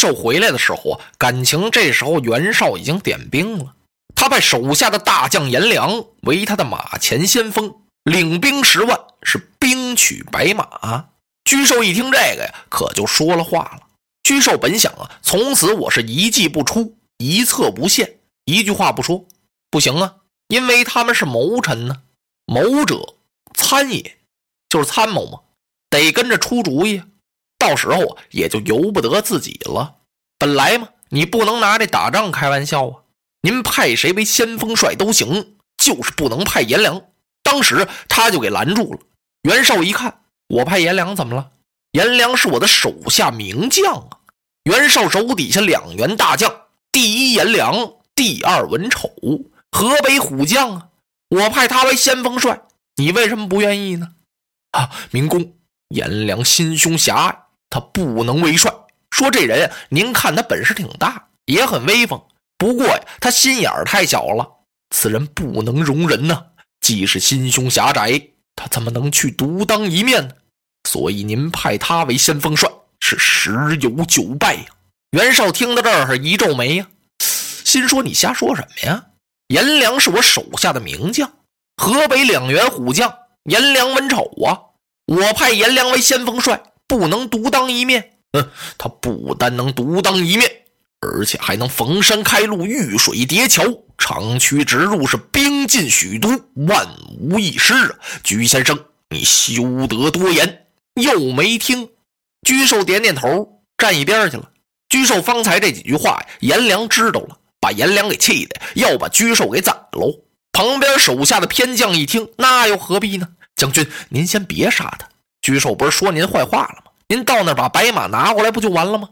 寿回来的时候，感情这时候袁绍已经点兵了。他派手下的大将颜良为他的马前先锋，领兵十万，是兵取白马啊。居寿一听这个呀，可就说了话了。居寿本想啊，从此我是一计不出，一策不献，一句话不说，不行啊，因为他们是谋臣呢。谋者参也，就是参谋嘛，得跟着出主意，到时候也就由不得自己了。本来嘛，你不能拿这打仗开玩笑啊。您派谁为先锋帅都行，就是不能派颜良。当时他就给拦住了。袁绍一看，我派颜良怎么了？颜良是我的手下名将啊！袁绍手底下两员大将，第一颜良，第二文丑，河北虎将啊！我派他为先锋帅，你为什么不愿意呢？啊，明公，颜良心胸狭隘，他不能为帅。说这人，您看他本事挺大，也很威风。不过呀，他心眼儿太小了，此人不能容人呐。既是心胸狭窄，他怎么能去独当一面呢？所以您派他为先锋帅是十有九败呀。袁绍听到这儿一皱眉呀，心说你瞎说什么呀？颜良是我手下的名将，河北两员虎将，颜良、文丑啊。我派颜良为先锋帅，不能独当一面。嗯，他不单能独当一面。而且还能逢山开路，遇水叠桥，长驱直入，是兵进许都，万无一失啊！居先生，你休得多言。又没听，居寿点点头，站一边去了。居寿方才这几句话，颜良知道了，把颜良给气的要把居寿给宰喽。旁边手下的偏将一听，那又何必呢？将军，您先别杀他。居寿不是说您坏话了吗？您到那把白马拿过来，不就完了吗？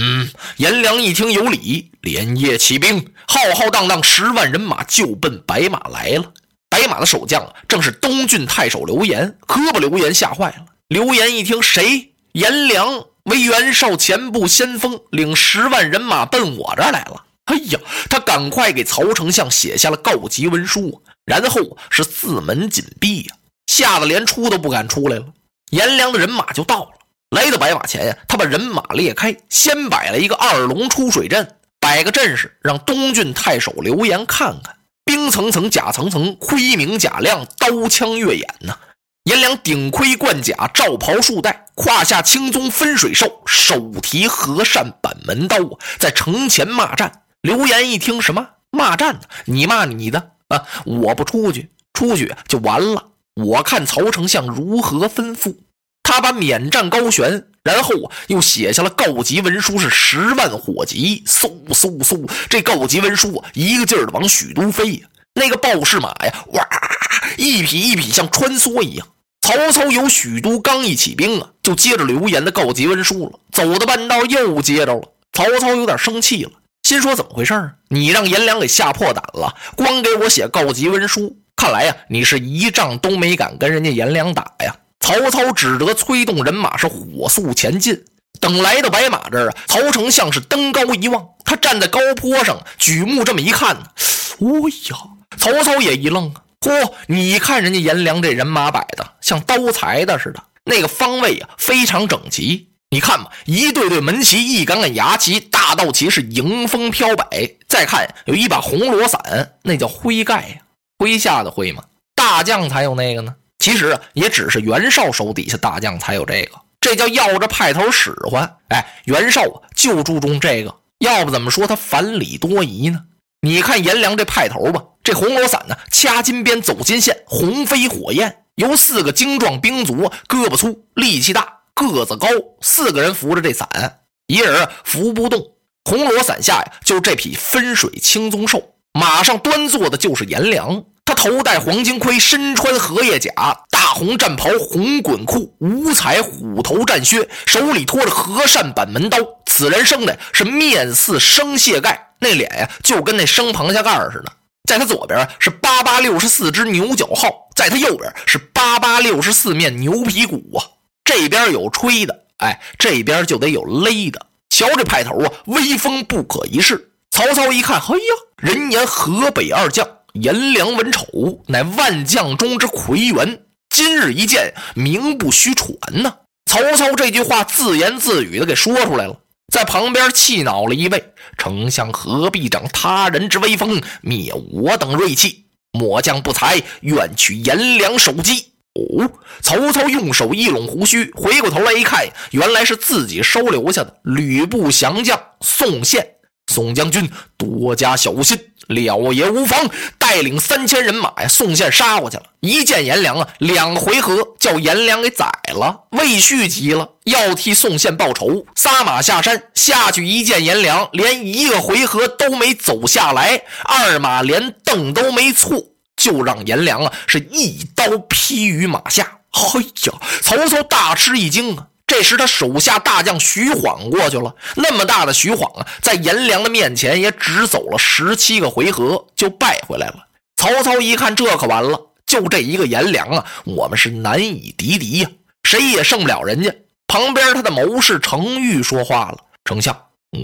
嗯，颜良一听有理，连夜起兵，浩浩荡荡十万人马就奔白马来了。白马的守将啊，正是东郡太守刘岩，可把刘岩吓坏了。刘岩一听，谁？颜良为袁绍前部先锋，领十万人马奔我这儿来了。哎呀，他赶快给曹丞相写下了告急文书，然后是四门紧闭呀，吓得连出都不敢出来了。颜良的人马就到了。来到白马前呀，他把人马列开，先摆了一个二龙出水阵，摆个阵势，让东郡太守刘岩看看。兵层层，甲层层，盔明甲亮，刀枪越眼呐。颜良顶盔贯甲，罩袍束带，胯下青鬃分水兽，手提和善板门刀，在城前骂战。刘岩一听，什么骂战呢？你骂你的啊！我不出去，出去就完了。我看曹丞相如何吩咐。他把免战高悬，然后，又写下了告急文书，是十万火急，嗖嗖嗖，这告急文书啊，一个劲儿的往许都飞呀。那个报事马呀，哇，一匹一匹像穿梭一样。曹操由许都刚一起兵啊，就接着刘岩的告急文书了。走到半道又接着了，曹操有点生气了，心说怎么回事啊？你让颜良给吓破胆了，光给我写告急文书，看来呀，你是一仗都没敢跟人家颜良打呀。曹操只得催动人马，是火速前进。等来到白马这儿啊，曹丞相是登高一望，他站在高坡上，举目这么一看呢，哦呀！曹操也一愣啊，嚯！你看人家颜良这人马摆的像刀裁的似的，那个方位啊非常整齐。你看嘛，一对对门旗，一杆杆牙旗，大道旗是迎风飘摆。再看有一把红罗伞，那叫灰盖呀，麾下的麾嘛，大将才有那个呢。其实啊，也只是袁绍手底下大将才有这个，这叫要着派头使唤。哎，袁绍啊，就注重这个，要不怎么说他反礼多疑呢？你看颜良这派头吧，这红罗伞呢，掐金边走金线，红飞火焰，由四个精壮兵卒，胳膊粗，力气大，个子高，四个人扶着这伞，一人扶不动。红罗伞下呀，就这匹分水青鬃兽，马上端坐的就是颜良。他头戴黄金盔，身穿荷叶甲，大红战袍，红滚裤，五彩虎头战靴，手里托着和善板门刀。此人生的是面似生蟹盖，那脸呀就跟那生螃蟹盖似的。在他左边是八八六十四只牛角号，在他右边是八八六十四面牛皮鼓啊。这边有吹的，哎，这边就得有勒的。瞧这派头啊，威风不可一世。曹操一看，嘿呀，人言河北二将。颜良、文丑乃万将中之魁元，今日一见，名不虚传呐。曹操这句话自言自语的给说出来了。在旁边气恼了一位丞相，何必长他人之威风，灭我等锐气？末将不才，愿取颜良首级。哦，曹操用手一拢胡须，回过头来一看，原来是自己收留下的吕布降将宋宪。宋将军多加小心，了也无妨。带领三千人马呀，宋宪杀过去了。一见颜良啊，两回合叫颜良给宰了。魏续急了，要替宋宪报仇，撒马下山。下去一见颜良，连一个回合都没走下来，二马连蹬都没错，就让颜良啊是一刀劈于马下。哎呀，曹操大吃一惊啊！这时，他手下大将徐晃过去了。那么大的徐晃啊，在颜良的面前也只走了十七个回合就败回来了。曹操一看，这可完了，就这一个颜良啊，我们是难以敌敌呀，谁也胜不了人家。旁边他的谋士程昱说话了：“丞相，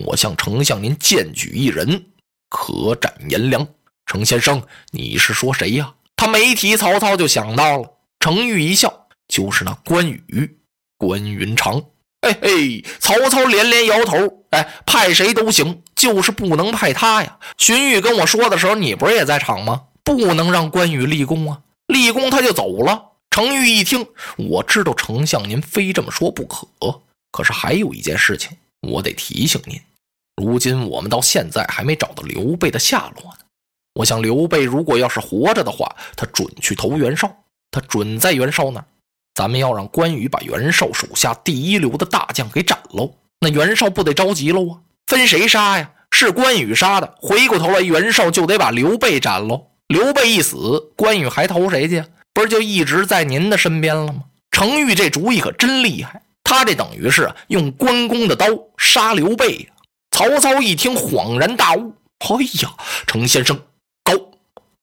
我向丞相您荐举一人，可斩颜良。”程先生，你是说谁呀？他没提曹操，就想到了。程昱一笑：“就是那关羽。”关云长，嘿嘿，曹操连连摇头，哎，派谁都行，就是不能派他呀。荀彧跟我说的时候，你不是也在场吗？不能让关羽立功啊，立功他就走了。程昱一听，我知道丞相您非这么说不可，可是还有一件事情，我得提醒您。如今我们到现在还没找到刘备的下落呢。我想刘备如果要是活着的话，他准去投袁绍，他准在袁绍那。咱们要让关羽把袁绍手下第一流的大将给斩喽，那袁绍不得着急喽啊？分谁杀呀？是关羽杀的，回过头来袁绍就得把刘备斩喽。刘备一死，关羽还投谁去？不是就一直在您的身边了吗？程昱这主意可真厉害，他这等于是用关公的刀杀刘备呀！曹操一听恍然大悟，哎呀，程先生高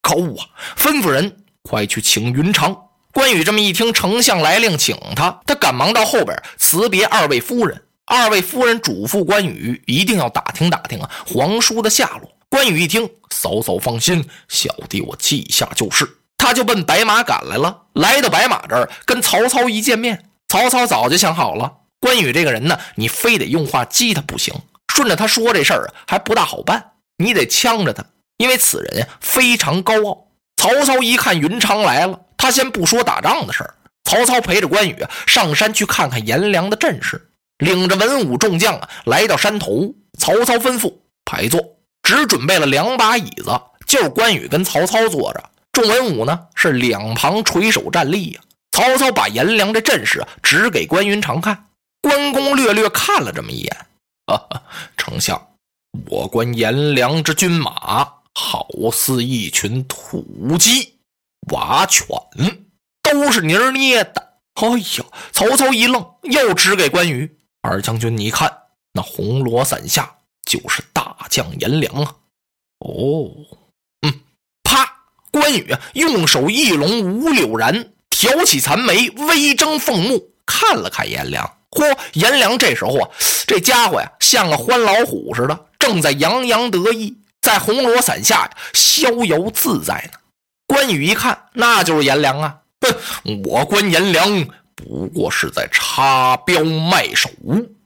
高啊！吩咐人快去请云长。关羽这么一听，丞相来令，请他，他赶忙到后边辞别二位夫人。二位夫人嘱咐关羽一定要打听打听啊皇叔的下落。关羽一听，嫂嫂放心，小弟我记下就是。他就奔白马赶来了。来到白马这儿，跟曹操一见面，曹操早就想好了，关羽这个人呢，你非得用话激他不行。顺着他说这事儿啊，还不大好办，你得呛着他，因为此人呀非常高傲。曹操一看云长来了。他先不说打仗的事儿，曹操陪着关羽上山去看看颜良的阵势，领着文武众将啊来到山头。曹操吩咐排坐，只准备了两把椅子，就是关羽跟曹操坐着，众文武呢是两旁垂手站立呀。曹操把颜良这阵势指给关云长看，关公略略看了这么一眼，啊，丞相，我观颜良之军马好似一群土鸡。瓦犬都是泥捏的。哎呀！曹操一愣，又指给关羽：“二将军，你看那红罗伞下就是大将颜良啊！”哦，嗯，啪！关羽用手一拢五柳髯，挑起残眉，微睁凤目，看了看颜良。嚯！颜良这时候啊，这家伙呀，像个欢老虎似的，正在洋洋得意，在红罗伞下，逍遥自在呢。关羽一看，那就是颜良啊！哼，我关颜良不过是在插标卖首。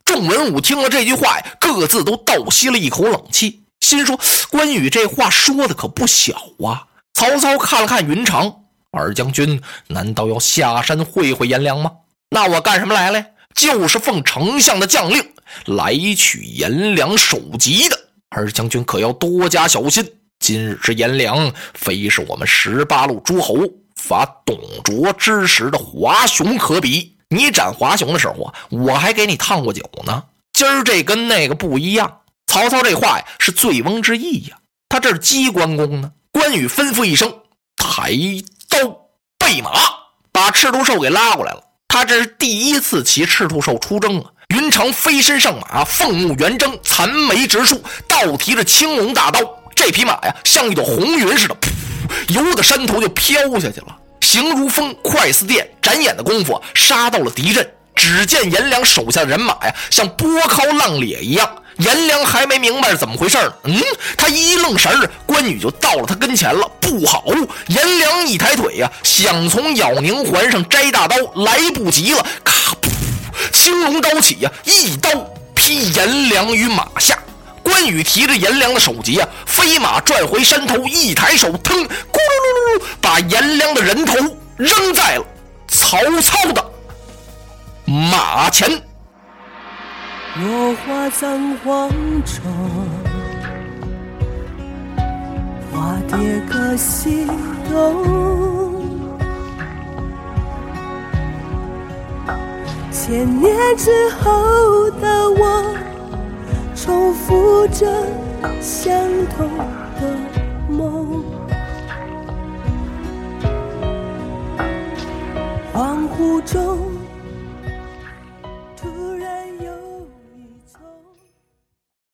众文武听了这句话，各自都倒吸了一口冷气，心说：关羽这话说的可不小啊！曹操看了看云长，二将军难道要下山会会颜良吗？那我干什么来了？就是奉丞相的将令来取颜良首级的。二将军可要多加小心。今日之颜良，非是我们十八路诸侯伐董卓之时的华雄可比。你斩华雄的时候啊，我还给你烫过酒呢。今儿这跟那个不一样。曹操这话呀，是醉翁之意呀。他这是激关公呢。关羽吩咐一声：“抬刀备马，把赤兔兽给拉过来了。”他这是第一次骑赤兔兽出征啊。云长飞身上马，凤目圆睁，残眉直竖，倒提着青龙大刀。这匹马呀，像一朵红云似的，噗，由着山头就飘下去了，形如风，快似电，眨眼的功夫杀到了敌阵。只见颜良手下的人马呀，像波涛浪裂一样。颜良还没明白是怎么回事呢，嗯，他一愣神儿，关羽就到了他跟前了。不好！颜良一抬腿呀，想从咬宁环上摘大刀，来不及了，咔，噗，青龙刀起呀，一刀。劈颜良于马下。关羽提着颜良的首级啊，飞马转回山头，一抬手，腾，咕噜噜噜，把颜良的人头扔在了曹操的马前。落花葬黄冢，花蝶各西东。千年之后的我，重复着相同的梦。恍惚中。